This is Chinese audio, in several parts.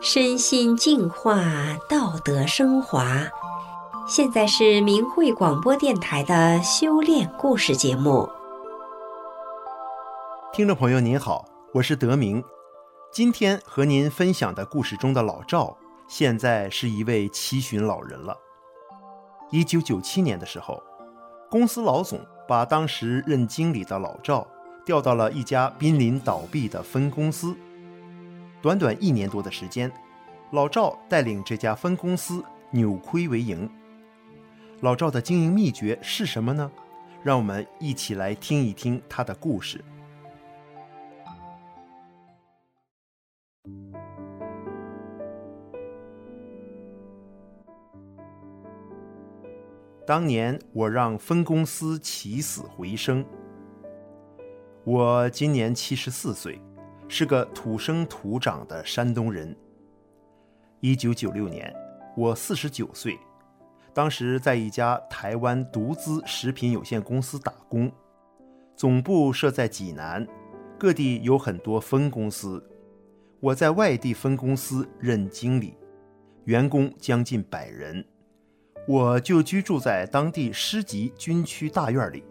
身心净化，道德升华。现在是明慧广播电台的修炼故事节目。听众朋友您好，我是德明。今天和您分享的故事中的老赵，现在是一位七旬老人了。一九九七年的时候，公司老总把当时任经理的老赵调到了一家濒临倒闭的分公司。短短一年多的时间，老赵带领这家分公司扭亏为盈。老赵的经营秘诀是什么呢？让我们一起来听一听他的故事。当年我让分公司起死回生。我今年七十四岁。是个土生土长的山东人。一九九六年，我四十九岁，当时在一家台湾独资食品有限公司打工，总部设在济南，各地有很多分公司。我在外地分公司任经理，员工将近百人，我就居住在当地师级军区大院里。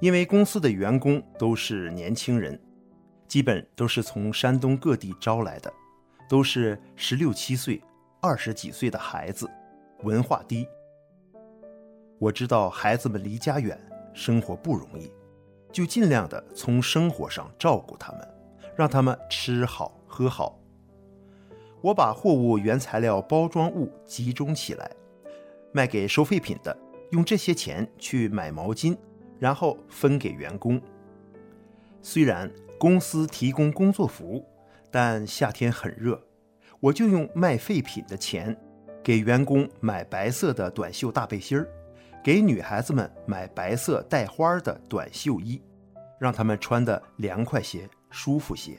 因为公司的员工都是年轻人。基本都是从山东各地招来的，都是十六七岁、二十几岁的孩子，文化低。我知道孩子们离家远，生活不容易，就尽量的从生活上照顾他们，让他们吃好喝好。我把货物原材料包装物集中起来，卖给收废品的，用这些钱去买毛巾，然后分给员工。虽然公司提供工作服，但夏天很热，我就用卖废品的钱给员工买白色的短袖大背心儿，给女孩子们买白色带花的短袖衣，让她们穿的凉快些、舒服些。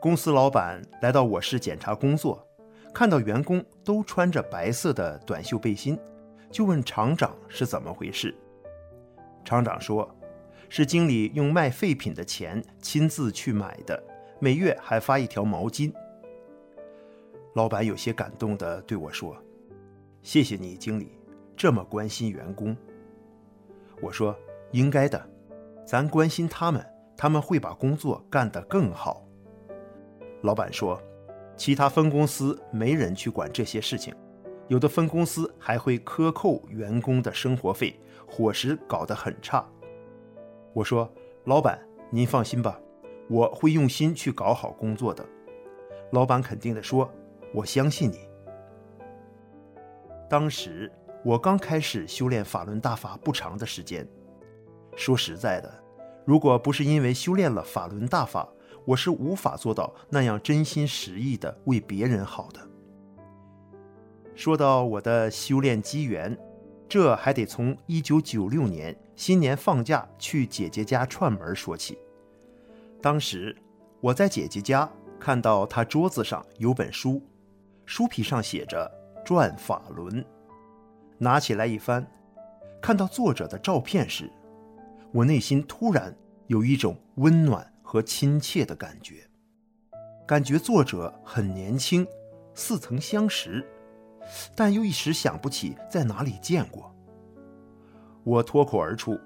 公司老板来到我市检查工作，看到员工都穿着白色的短袖背心，就问厂长是怎么回事。厂长说。是经理用卖废品的钱亲自去买的，每月还发一条毛巾。老板有些感动地对我说：“谢谢你，经理，这么关心员工。”我说：“应该的，咱关心他们，他们会把工作干得更好。”老板说：“其他分公司没人去管这些事情，有的分公司还会克扣员工的生活费，伙食搞得很差。”我说：“老板，您放心吧，我会用心去搞好工作的。”老板肯定地说：“我相信你。”当时我刚开始修炼法轮大法不长的时间，说实在的，如果不是因为修炼了法轮大法，我是无法做到那样真心实意的为别人好的。说到我的修炼机缘，这还得从一九九六年新年放假去姐姐家串门说起。当时我在姐姐家看到她桌子上有本书，书皮上写着《转法轮》，拿起来一翻，看到作者的照片时，我内心突然有一种温暖和亲切的感觉，感觉作者很年轻，似曾相识。但又一时想不起在哪里见过。我脱口而出：“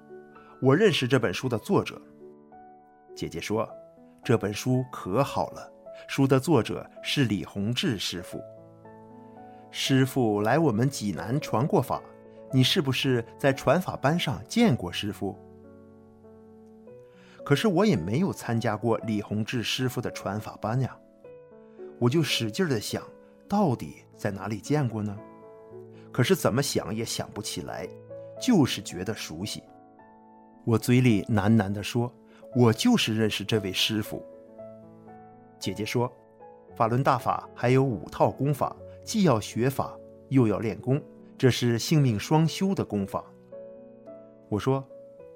我认识这本书的作者。”姐姐说：“这本书可好了，书的作者是李洪志师傅。师傅来我们济南传过法，你是不是在传法班上见过师傅？”可是我也没有参加过李洪志师傅的传法班呀，我就使劲地想。到底在哪里见过呢？可是怎么想也想不起来，就是觉得熟悉。我嘴里喃喃地说：“我就是认识这位师傅。”姐姐说：“法轮大法还有五套功法，既要学法又要练功，这是性命双修的功法。”我说：“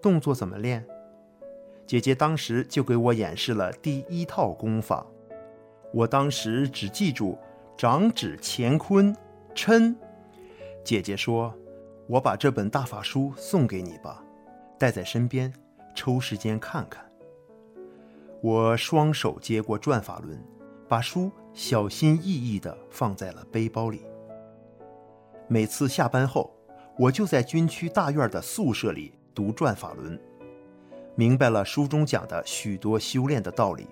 动作怎么练？”姐姐当时就给我演示了第一套功法，我当时只记住。掌指乾坤，抻。姐姐说：“我把这本大法书送给你吧，带在身边，抽时间看看。我双手接过转法轮，把书小心翼翼地放在了背包里。每次下班后，我就在军区大院的宿舍里读转法轮，明白了书中讲的许多修炼的道理。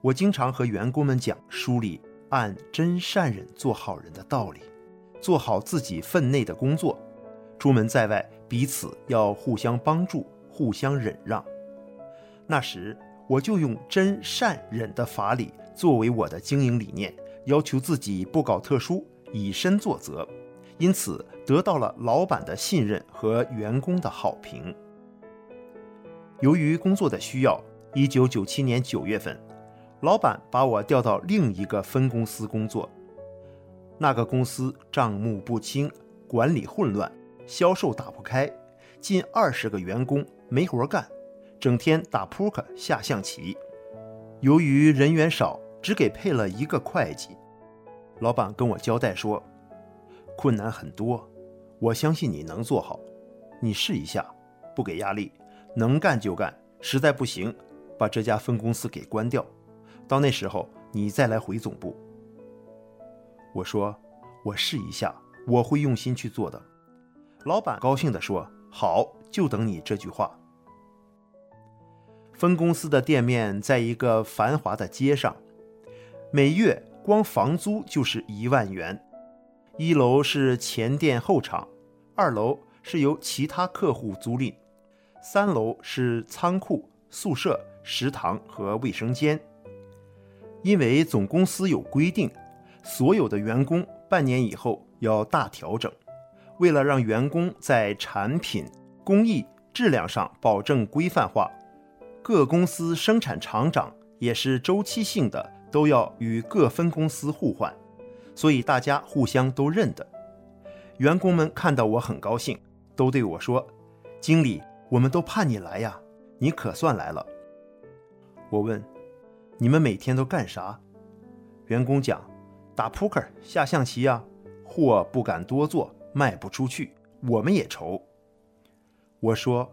我经常和员工们讲书里按真善忍做好人的道理，做好自己分内的工作，出门在外彼此要互相帮助，互相忍让。那时我就用真善忍的法理作为我的经营理念，要求自己不搞特殊，以身作则，因此得到了老板的信任和员工的好评。由于工作的需要，一九九七年九月份。老板把我调到另一个分公司工作，那个公司账目不清，管理混乱，销售打不开，近二十个员工没活干，整天打扑克下象棋。由于人员少，只给配了一个会计。老板跟我交代说，困难很多，我相信你能做好，你试一下，不给压力，能干就干，实在不行，把这家分公司给关掉。到那时候，你再来回总部。我说，我试一下，我会用心去做的。老板高兴地说：“好，就等你这句话。”分公司的店面在一个繁华的街上，每月光房租就是一万元。一楼是前店后厂，二楼是由其他客户租赁，三楼是仓库、宿舍、食堂和卫生间。因为总公司有规定，所有的员工半年以后要大调整。为了让员工在产品、工艺、质量上保证规范化，各公司生产厂长也是周期性的，都要与各分公司互换，所以大家互相都认得。员工们看到我很高兴，都对我说：“经理，我们都盼你来呀，你可算来了。”我问。你们每天都干啥？员工讲，打扑克、下象棋呀，货不敢多做，卖不出去，我们也愁。我说，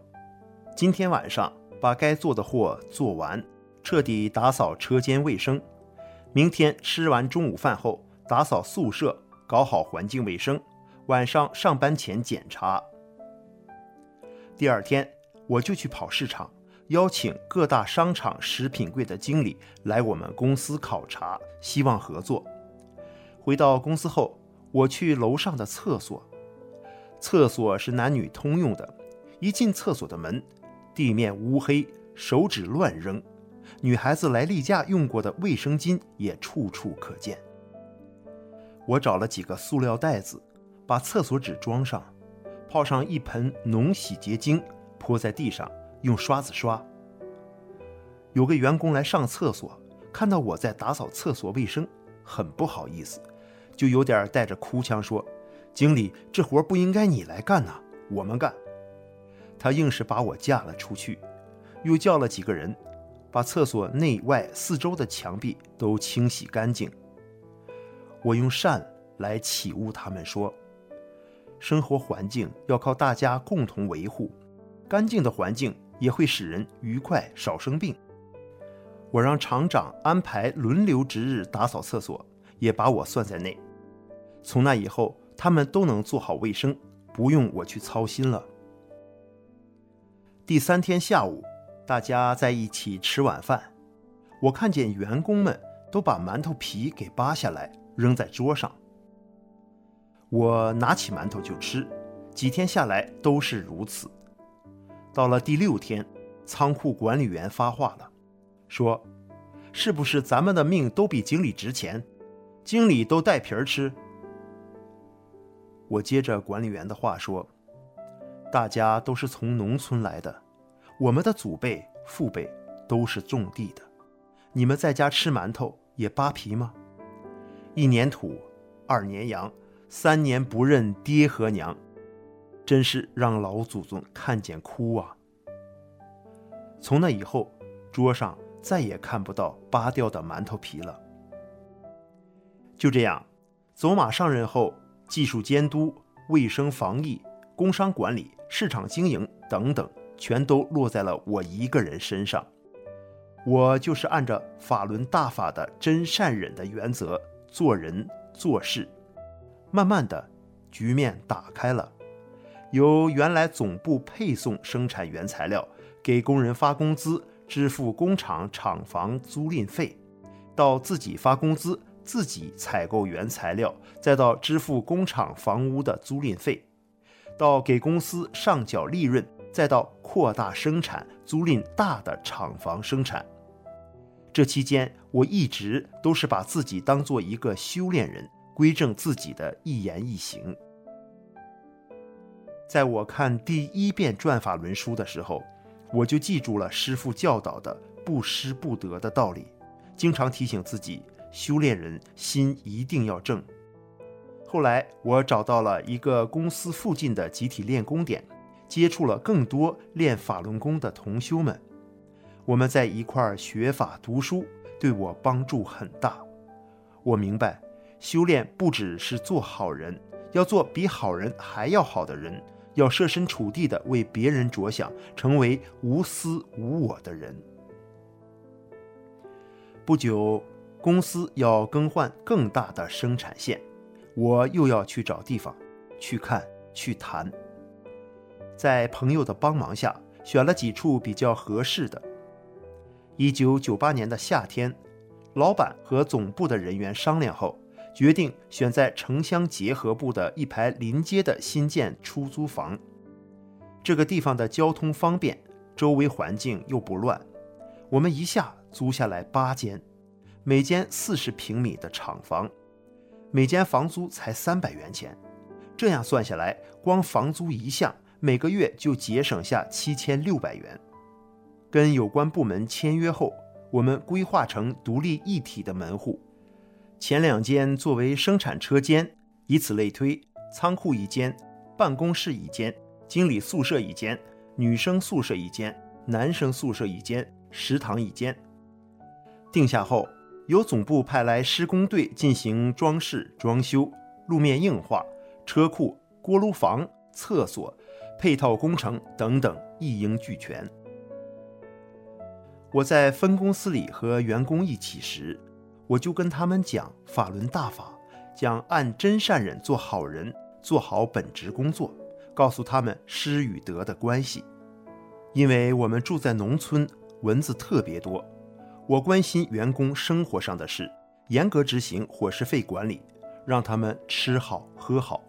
今天晚上把该做的货做完，彻底打扫车间卫生。明天吃完中午饭后，打扫宿舍，搞好环境卫生。晚上上班前检查。第二天我就去跑市场。邀请各大商场食品柜的经理来我们公司考察，希望合作。回到公司后，我去楼上的厕所，厕所是男女通用的。一进厕所的门，地面乌黑，手指乱扔，女孩子来例假用过的卫生巾也处处可见。我找了几个塑料袋子，把厕所纸装上，泡上一盆浓洗洁精，泼在地上。用刷子刷。有个员工来上厕所，看到我在打扫厕所卫生，很不好意思，就有点带着哭腔说：“经理，这活不应该你来干呐，我们干。”他硬是把我架了出去，又叫了几个人，把厕所内外四周的墙壁都清洗干净。我用善来起悟他们说：“生活环境要靠大家共同维护，干净的环境。”也会使人愉快，少生病。我让厂长安排轮流值日打扫厕所，也把我算在内。从那以后，他们都能做好卫生，不用我去操心了。第三天下午，大家在一起吃晚饭，我看见员工们都把馒头皮给扒下来扔在桌上。我拿起馒头就吃，几天下来都是如此。到了第六天，仓库管理员发话了，说：“是不是咱们的命都比经理值钱？经理都带皮儿吃。”我接着管理员的话说：“大家都是从农村来的，我们的祖辈、父辈都是种地的，你们在家吃馒头也扒皮吗？一年土，二年洋，三年不认爹和娘。”真是让老祖宗看见哭啊！从那以后，桌上再也看不到扒掉的馒头皮了。就这样，走马上任后，技术监督、卫生防疫、工商管理、市场经营等等，全都落在了我一个人身上。我就是按照法轮大法的真善忍的原则做人做事，慢慢的，局面打开了，由原来总部配送生产原材料，给工人发工资，支付工厂厂房租赁费，到自己发工资，自己采购原材料，再到支付工厂房屋的租赁费，到给公司上缴利润，再到扩大生产，租赁大的厂房生产。这期间，我一直都是把自己当做一个修炼人，归正自己的一言一行。在我看第一遍《转法轮书》的时候，我就记住了师父教导的不失不得的道理，经常提醒自己，修炼人心一定要正。后来，我找到了一个公司附近的集体练功点，接触了更多练法轮功的同修们。我们在一块儿学法读书，对我帮助很大。我明白，修炼不只是做好人，要做比好人还要好的人，要设身处地的为别人着想，成为无私无我的人。不久，公司要更换更大的生产线，我又要去找地方，去看，去谈。在朋友的帮忙下，选了几处比较合适的。一九九八年的夏天，老板和总部的人员商量后，决定选在城乡结合部的一排临街的新建出租房。这个地方的交通方便，周围环境又不乱。我们一下租下来八间，每间四十平米的厂房，每间房租才三百元钱。这样算下来，光房租一项，每个月就节省下七千六百元。跟有关部门签约后，我们规划成独立一体的门户，前两间作为生产车间，以此类推，仓库一间，办公室一间，经理宿舍一间，女生宿舍一间，男生宿舍一间，食堂一间。定下后，由总部派来施工队进行装饰、装修、路面硬化、车库、锅炉房、厕所、配套工程等等，一应俱全。我在分公司里和员工一起时，我就跟他们讲法轮大法，讲按真善忍做好人，做好本职工作，告诉他们失与得的关系。因为我们住在农村，蚊子特别多，我关心员工生活上的事，严格执行伙食费管理，让他们吃好喝好，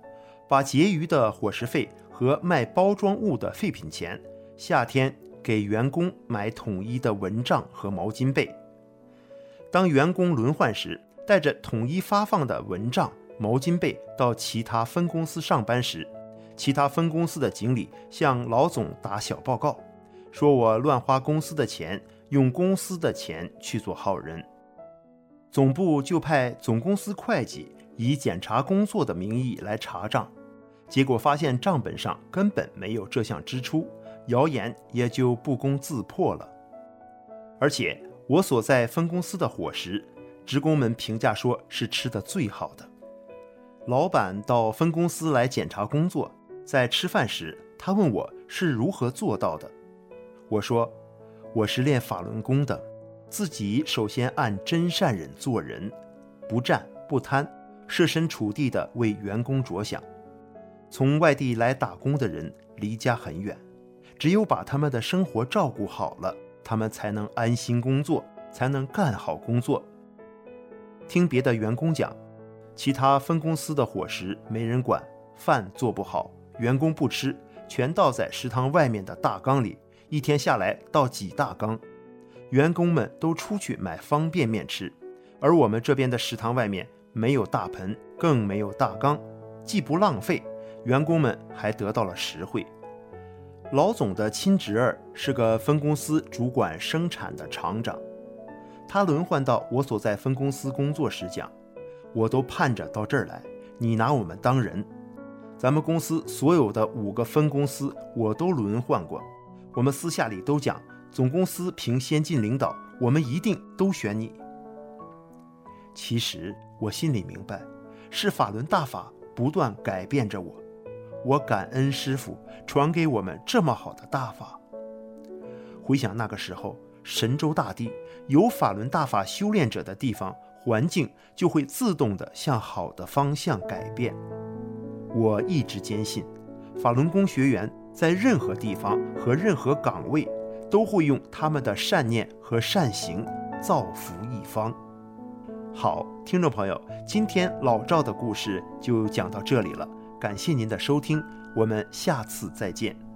把结余的伙食费和卖包装物的废品钱，夏天。给员工买统一的蚊帐和毛巾被。当员工轮换时，带着统一发放的蚊帐、毛巾被到其他分公司上班时，其他分公司的经理向老总打小报告，说我乱花公司的钱，用公司的钱去做好人。总部就派总公司会计以检查工作的名义来查账，结果发现账本上根本没有这项支出。谣言也就不攻自破了。而且我所在分公司的伙食，职工们评价说是吃的最好的。老板到分公司来检查工作，在吃饭时，他问我是如何做到的。我说，我是练法轮功的，自己首先按真善忍做人，不占不贪，设身处地的为员工着想。从外地来打工的人离家很远。只有把他们的生活照顾好了，他们才能安心工作，才能干好工作。听别的员工讲，其他分公司的伙食没人管，饭做不好，员工不吃，全倒在食堂外面的大缸里，一天下来倒几大缸，员工们都出去买方便面吃，而我们这边的食堂外面没有大盆，更没有大缸，既不浪费，员工们还得到了实惠。老总的亲侄儿是个分公司主管生产的厂长，他轮换到我所在分公司工作时讲：“我都盼着到这儿来，你拿我们当人。咱们公司所有的五个分公司我都轮换过，我们私下里都讲，总公司凭先进领导，我们一定都选你。”其实我心里明白，是法轮大法不断改变着我。我感恩师傅传给我们这么好的大法，回想那个时候，神州大地有法轮大法修炼者的地方，环境就会自动地向好的方向改变。我一直坚信，法轮功学员在任何地方和任何岗位，都会用他们的善念和善行造福一方。好，听众朋友，今天老赵的故事就讲到这里了，感谢您的收听，我们下次再见。